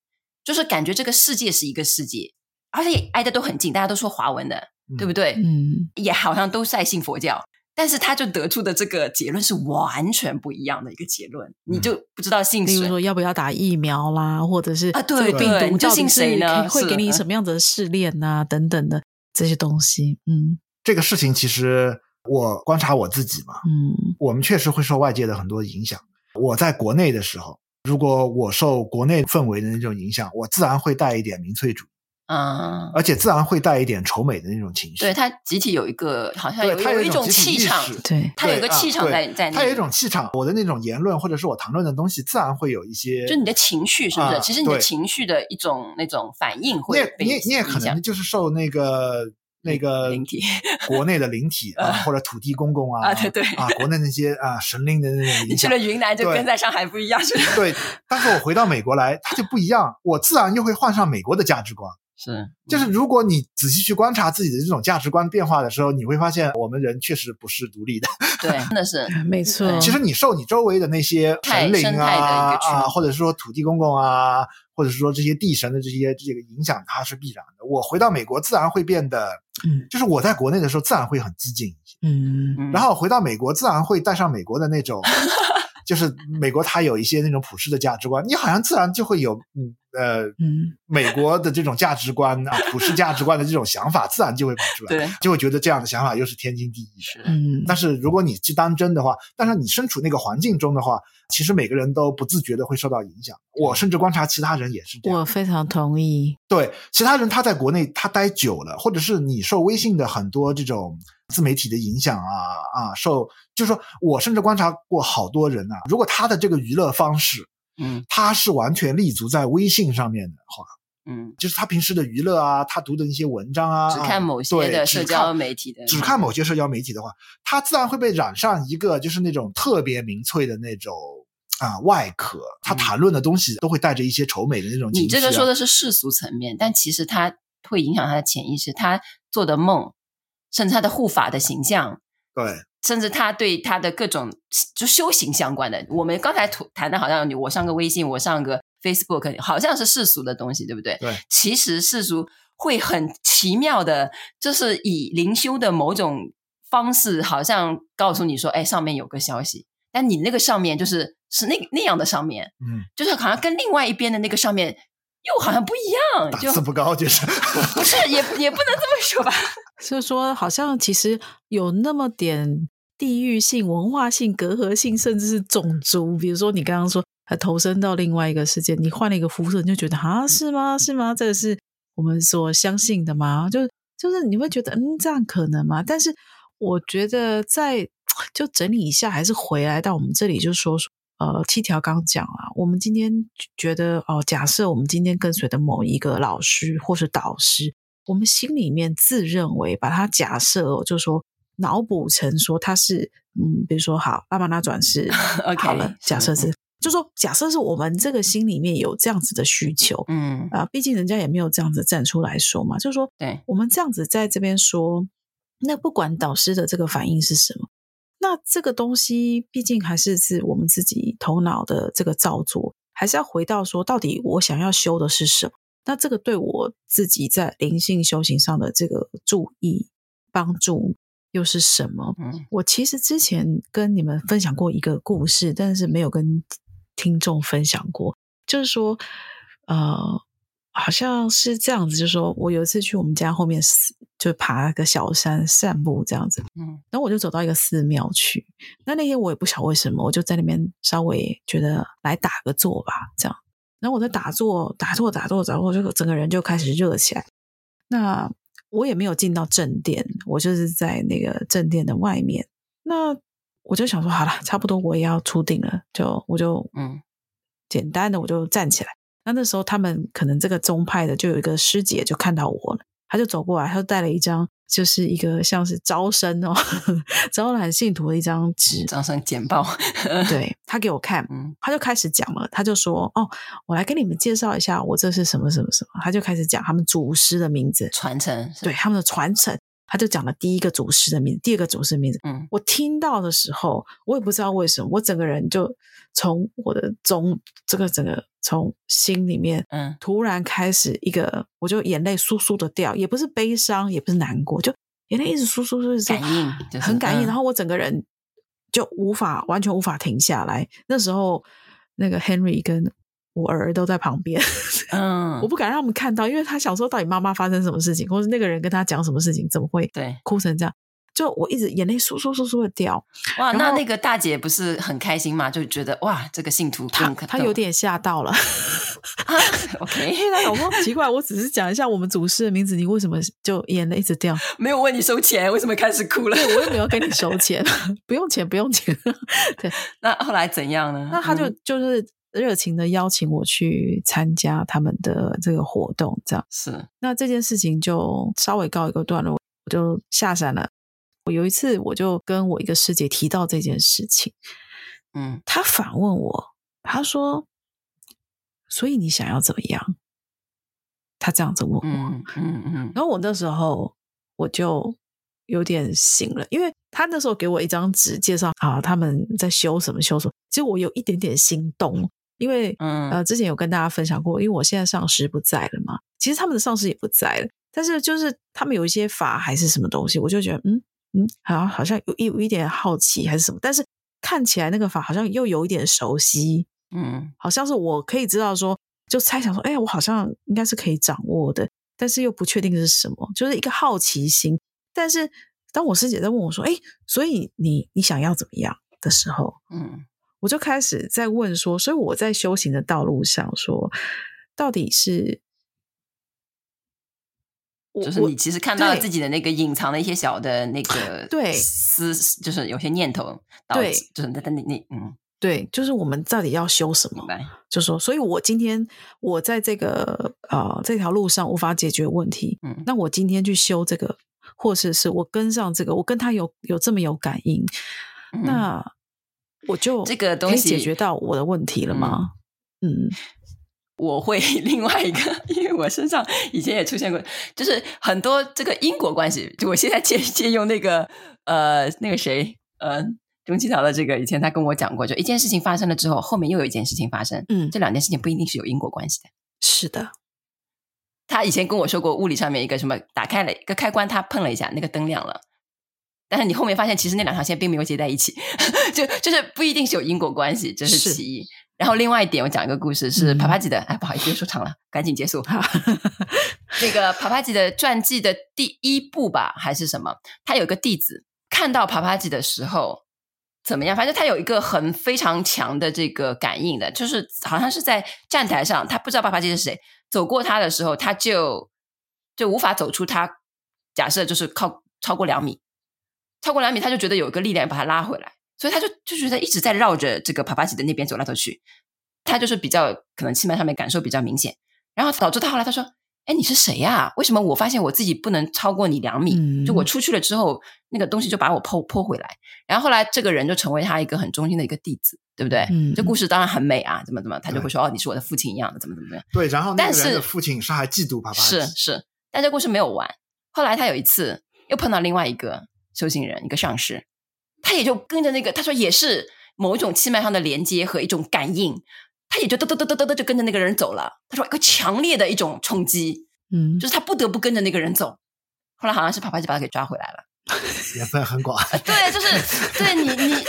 就是感觉这个世界是一个世界，而且也挨得都很近，大家都说华文的，嗯、对不对？嗯，也好像都在信佛教。但是他就得出的这个结论是完全不一样的一个结论，嗯、你就不知道信谁。比如说要不要打疫苗啦，或者是啊，对病毒就信谁呢？会给你什么样子的试炼呐、啊？等等的这些东西。嗯，这个事情其实我观察我自己嘛，嗯，我们确实会受外界的很多影响。我在国内的时候，如果我受国内氛围的那种影响，我自然会带一点民粹主义。嗯，而且自然会带一点愁美的那种情绪。对，他集体有一个，好像有一种气场，对，他有一个气场在在那。他有一种气场，我的那种言论或者是我谈论的东西，自然会有一些。就你的情绪是不是？其实你的情绪的一种那种反应会被。你也你也可能就是受那个那个灵体，国内的灵体 啊，或者土地公公啊，啊对对啊，国内那些啊神灵的那种影响。你去了云南就跟在上海不一样，是吧？对，但是我回到美国来，它就不一样，我自然又会换上美国的价值观。是，就是如果你仔细去观察自己的这种价值观变化的时候，你会发现我们人确实不是独立的。对，真的是 没错。其实你受你周围的那些神灵啊啊，或者是说土地公公啊，或者是说这些地神的这些这个影响，它是必然的。我回到美国，自然会变得，嗯，就是我在国内的时候，自然会很激进一些，嗯，然后回到美国，自然会带上美国的那种，就是美国它有一些那种普世的价值观，你好像自然就会有，嗯。呃，嗯，美国的这种价值观啊，普世价值观的这种想法，自然就会跑出来，就会觉得这样的想法又是天经地义的。嗯，但是如果你去当真的话，但是你身处那个环境中的话，其实每个人都不自觉的会受到影响。我甚至观察其他人也是这样。我非常同意。对，其他人他在国内他待久了，或者是你受微信的很多这种自媒体的影响啊啊，受就是说我甚至观察过好多人啊，如果他的这个娱乐方式。嗯，他是完全立足在微信上面的话，嗯，就是他平时的娱乐啊，他读的那些文章啊，只看某些的社交媒体的，只看某些社交媒体的话，他自然会被染上一个就是那种特别民粹的那种啊外壳，他谈论的东西都会带着一些仇美的那种啊。你这个说的是世俗层面，但其实他会影响他的潜意识，他做的梦，甚至他的护法的形象，对。甚至他对他的各种就修行相关的，我们刚才谈的好像我上个微信，我上个 Facebook，好像是世俗的东西，对不对？对。其实世俗会很奇妙的，就是以灵修的某种方式，好像告诉你说，哎，上面有个消息，但你那个上面就是是那那样的上面，嗯，就是好像跟另外一边的那个上面。又好像不一样，档次不高，就是 不是也也不能这么说吧？就是说，好像其实有那么点地域性、文化性、隔阂性，甚至是种族。比如说，你刚刚说他投身到另外一个世界，你换了一个肤色，你就觉得啊，是吗？是吗？这个是我们所相信的吗？就就是你会觉得，嗯，这样可能吗？但是我觉得，在就整理一下，还是回来到我们这里，就说说。呃，七条刚讲啊，我们今天觉得哦、假设我们今天跟随的某一个老师或是导师，我们心里面自认为把他假设、哦，就说脑补成说他是嗯，比如说好，阿玛那转世，OK，好了，假设是，嗯、就说假设是我们这个心里面有这样子的需求，嗯啊，毕竟人家也没有这样子站出来说嘛，就是说对，我们这样子在这边说，那不管导师的这个反应是什么。那这个东西毕竟还是是我们自己头脑的这个造作，还是要回到说，到底我想要修的是什么？那这个对我自己在灵性修行上的这个注意帮助又是什么？嗯，我其实之前跟你们分享过一个故事，但是没有跟听众分享过，就是说，呃。好像是这样子，就是说我有一次去我们家后面就爬了个小山散步这样子，嗯，然后我就走到一个寺庙去。那那天我也不晓得为什么，我就在那边稍微觉得来打个坐吧，这样。然后我在打坐，打坐，打坐，打坐，就整个人就开始热起来。那我也没有进到正殿，我就是在那个正殿的外面。那我就想说，好了，差不多我也要出定了，就我就嗯，简单的我就站起来。那那时候，他们可能这个宗派的就有一个师姐就看到我了，他就走过来，他就带了一张就是一个像是招生哦，招揽信徒的一张纸，招生简报。对，他给我看，他就开始讲了，他就说：“哦，我来跟你们介绍一下，我这是什么什么什么。”他就开始讲他们祖师的名字，传承，对他们的传承。他就讲了第一个祖师的名字，第二个祖师的名字。嗯，我听到的时候，我也不知道为什么，我整个人就从我的中这个整个从心里面，嗯，突然开始一个，我就眼泪簌簌的掉，也不是悲伤，也不是难过，就眼泪一直簌簌簌，感应，就是、很感应、嗯。然后我整个人就无法完全无法停下来。那时候，那个 Henry 跟我儿都在旁边，嗯，我不敢让他们看到，因为他想说到底妈妈发生什么事情，或是那个人跟他讲什么事情，怎么会对哭成这样？就我一直眼泪簌簌簌簌的掉。哇，那那个大姐不是很开心吗？就觉得哇，这个信徒他，他有点吓到了。OK，那老公奇怪，我只是讲一下我们祖师的名字，你为什么就眼泪一直掉？没有问你收钱，为什么开始哭了？对，我又没有跟你收钱，不用钱，不用钱。对，那后来怎样呢？那他就、嗯、就是。热情的邀请我去参加他们的这个活动，这样是。那这件事情就稍微告一个段落，我就下山了。我有一次，我就跟我一个师姐提到这件事情，嗯，她反问我，她说：“所以你想要怎么样？”她这样子问我，嗯嗯嗯。然后我那时候我就有点醒了，因为她那时候给我一张纸，介绍啊他们在修什么修什么，其实我有一点点心动。因为，嗯，呃，之前有跟大家分享过，因为我现在上师不在了嘛，其实他们的上师也不在了，但是就是他们有一些法还是什么东西，我就觉得，嗯嗯，好像好像有一有一点好奇还是什么，但是看起来那个法好像又有一点熟悉，嗯，好像是我可以知道说，就猜想说，哎呀，我好像应该是可以掌握的，但是又不确定是什么，就是一个好奇心。但是当我师姐在问我说，哎，所以你你想要怎么样的时候，嗯。我就开始在问说，所以我在修行的道路上说，到底是，就是你其实看到了自己的那个隐藏的一些小的那个对思，就是有些念头，对，就是在你你嗯，对，就是我们到底要修什么？就说，所以我今天我在这个呃这条路上无法解决问题，嗯，那我今天去修这个，或者是，是我跟上这个，我跟他有有这么有感应，嗯、那。我就这个东西解决到我的问题了吗？嗯，嗯，我会 另外一个，因为我身上以前也出现过，就是很多这个因果关系。就我现在借 借用那个呃那个谁呃钟基桃的这个，以前他跟我讲过，就一件事情发生了之后，后面又有一件事情发生，嗯，这两件事情不一定是有因果关系的。是的，他以前跟我说过，物理上面一个什么打开了一个开关，他碰了一下，那个灯亮了。但是你后面发现，其实那两条线并没有接在一起，就就是不一定是有因果关系，这是其一。然后另外一点，我讲一个故事，是帕帕吉的。哎，不好意思，又说长了，赶紧结束。那个帕帕吉的传记的第一部吧，还是什么？他有一个弟子看到帕帕吉的时候怎么样？反正他有一个很非常强的这个感应的，就是好像是在站台上，他不知道帕帕吉是谁，走过他的时候，他就就无法走出他。假设就是靠超过两米。超过两米，他就觉得有一个力量把他拉回来，所以他就就觉得一直在绕着这个帕帕吉的那边走来走去。他就是比较可能气脉上面感受比较明显，然后导致他后来他说：“哎，你是谁呀？为什么我发现我自己不能超过你两米？嗯、就我出去了之后，那个东西就把我泼泼回来。然后后来这个人就成为他一个很忠心的一个弟子，对不对？嗯，这故事当然很美啊，怎么怎么，他就会说：哦，你是我的父亲一样的，怎么怎么样？对，然后那个人的父亲是还嫉妒帕帕吉，是是，但这故事没有完。后来他有一次又碰到另外一个。修行人一个上师，他也就跟着那个，他说也是某一种气脉上的连接和一种感应，他也就嘚嘚嘚嘚嘚嘚就跟着那个人走了。他说一个强烈的一种冲击，嗯，就是他不得不跟着那个人走。后来好像是啪啪就把他给抓回来了，缘分很广。对，就是对你你，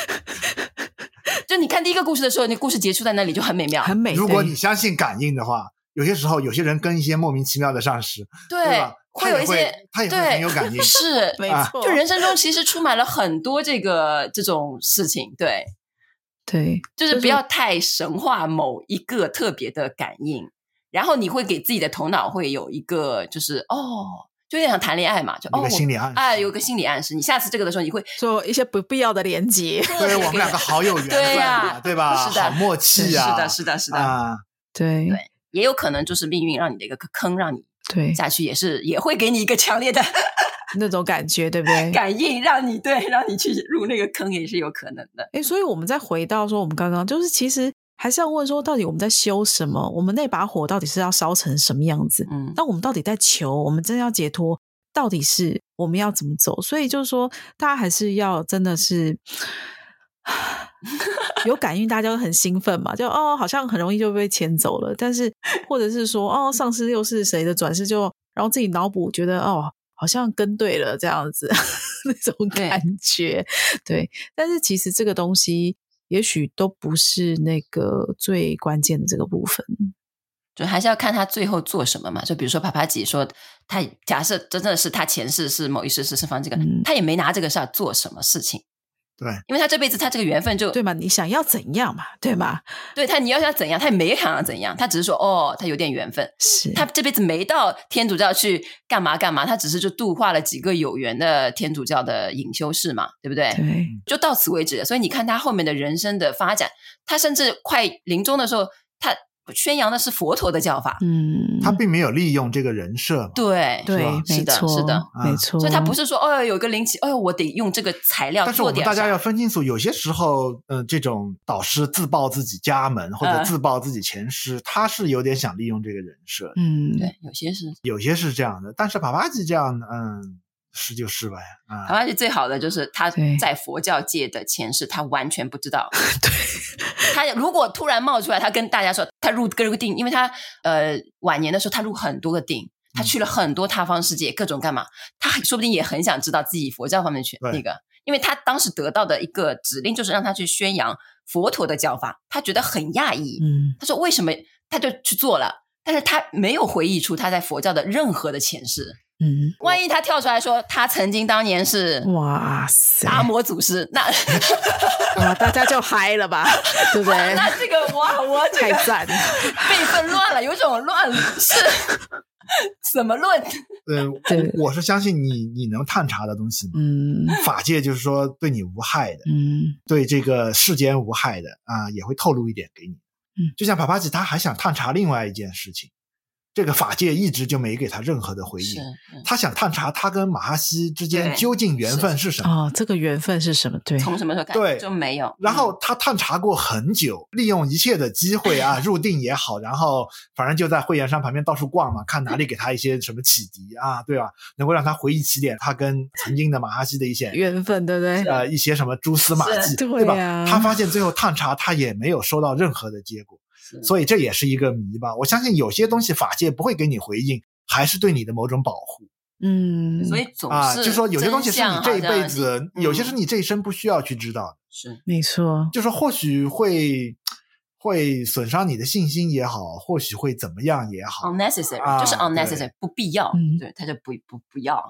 就你看第一个故事的时候，那故事结束在那里就很美妙，很美。如果你相信感应的话，有些时候有些人跟一些莫名其妙的上司，对，对吧？会有一些，他也会很有感 应，是没错。就人生中其实充满了很多这个这种事情，对，对，就是不要太神化某一个特别的感应，然后你会给自己的头脑会有一个，就是哦，就有点像谈恋爱嘛，就哦，心理暗示，哎，有个心理暗示，你下次这个的时候，你会做一些不必要的连接，对我们两个好有 缘分，对呀，对吧？是的，好默契啊，是的，是的，是的，啊，对对，也有可能就是命运让你的一个坑，让你。对，下去也是也会给你一个强烈的 那种感觉，对不对？感应让你对，让你去入那个坑也是有可能的。哎，所以我们再回到说，我们刚刚就是其实还是要问说，到底我们在修什么？我们那把火到底是要烧成什么样子？嗯，那我们到底在求？我们真的要解脱？到底是我们要怎么走？所以就是说，大家还是要真的是 有感应，大家都很兴奋嘛，就哦，好像很容易就被牵走了。但是或者是说，哦，上司又是谁的转世？就然后自己脑补，觉得哦。好像跟对了这样子 那种感觉，对，对。但是其实这个东西也许都不是那个最关键的这个部分，就还是要看他最后做什么嘛。就比如说帕帕吉说，他假设真的是他前世是某一世是释放这个，嗯、他也没拿这个事儿做什么事情。对，因为他这辈子他这个缘分就对嘛，你想要怎样嘛，对吗？对他，你要想怎样，他也没想要怎样，他只是说哦，他有点缘分，是他这辈子没到天主教去干嘛干嘛，他只是就度化了几个有缘的天主教的隐修士嘛，对不对？对，就到此为止。所以你看他后面的人生的发展，他甚至快临终的时候，他。宣扬的是佛陀的教法，嗯，他并没有利用这个人设，对对，是的，是的，没错，所以他不是说，哦，有个灵气，哦，我得用这个材料做点。但是我们大家要分清楚，有些时候，嗯、呃，这种导师自报自己家门或者自报自己前世，嗯、他是有点想利用这个人设，嗯，对，有些是，有些是这样的，但是帕帕吉这样，嗯。是就是吧，啊，而且最好的就是他在佛教界的前世，他完全不知道。对，他如果突然冒出来，他跟大家说他入各个定，因为他呃晚年的时候他入很多个定，他去了很多他方世界，各种干嘛，他说不定也很想知道自己佛教方面去那个，因为他当时得到的一个指令就是让他去宣扬佛陀的教法，他觉得很讶异，嗯，他说为什么他就去做了，但是他没有回忆出他在佛教的任何的前世。嗯，万一他跳出来说他曾经当年是哇塞。达摩祖师，那哇 大家就嗨了吧，对不对？那这个哇，我这个太赞。了，辈分乱了，有种乱是怎么论？嗯，我，我是相信你，你能探查的东西，嗯，法界就是说对你无害的，嗯，对这个世间无害的啊，也会透露一点给你，嗯，就像帕帕吉他还想探查另外一件事情。这个法界一直就没给他任何的回应，他想探查他跟马哈西之间究竟缘分是什么？哦，这个缘分是什么？对，从什么时候开始？对，就没有。然后他探查过很久，利用一切的机会啊，入定也好，然后反正就在慧眼山旁边到处逛嘛，看哪里给他一些什么启迪啊，对吧？能够让他回忆起点他跟曾经的马哈西的一些缘分，对不对？呃，一些什么蛛丝马迹，对吧？他发现最后探查他也没有收到任何的结果。所以这也是一个谜吧。我相信有些东西法界不会给你回应，还是对你的某种保护。嗯，所以总是啊，就说有些东西是你这一辈子，有些是你这一生不需要去知道的。是，没错。就说或许会会损伤你的信心也好，或许会怎么样也好，unnecessary 就是 unnecessary 不必要。嗯对，他就不不不要，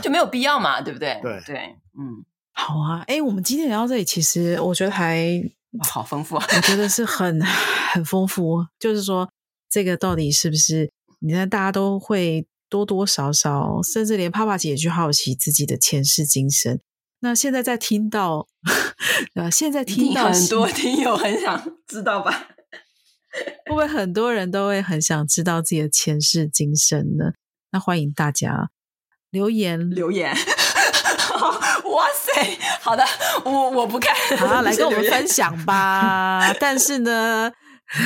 就没有必要嘛，对不对？对对，嗯，好啊。哎，我们今天聊到这里，其实我觉得还。好丰富啊！我觉得是很很丰富，就是说这个到底是不是？你看大家都会多多少少，甚至连帕帕姐也去好奇自己的前世今生。那现在在听到，呃，现在听到很多听友很想知道吧？会不会很多人都会很想知道自己的前世今生呢？那欢迎大家留言留言。哇塞，好的，我我不看，好，来跟我们分享吧。但是呢，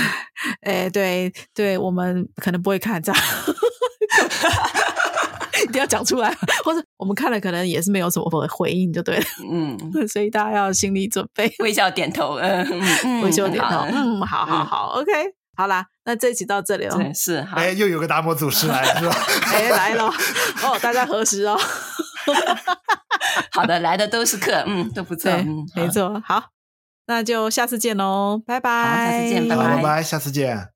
哎，对对，我们可能不会看这样，一定要讲出来，或者我们看了可能也是没有什么回应，就对了。嗯，所以大家要心理准备，微笑点头，嗯嗯，微笑点头，嗯，好好好，OK，好啦，那这一集到这里了，是，哎，又有个达摩祖师来了，是吧？哎，来了，哦，大家核实哦。好的，来的都是客，嗯，都不错，嗯，没错，好，那就下次见喽，拜拜，好，下次见，拜。拜，拜拜，下次见。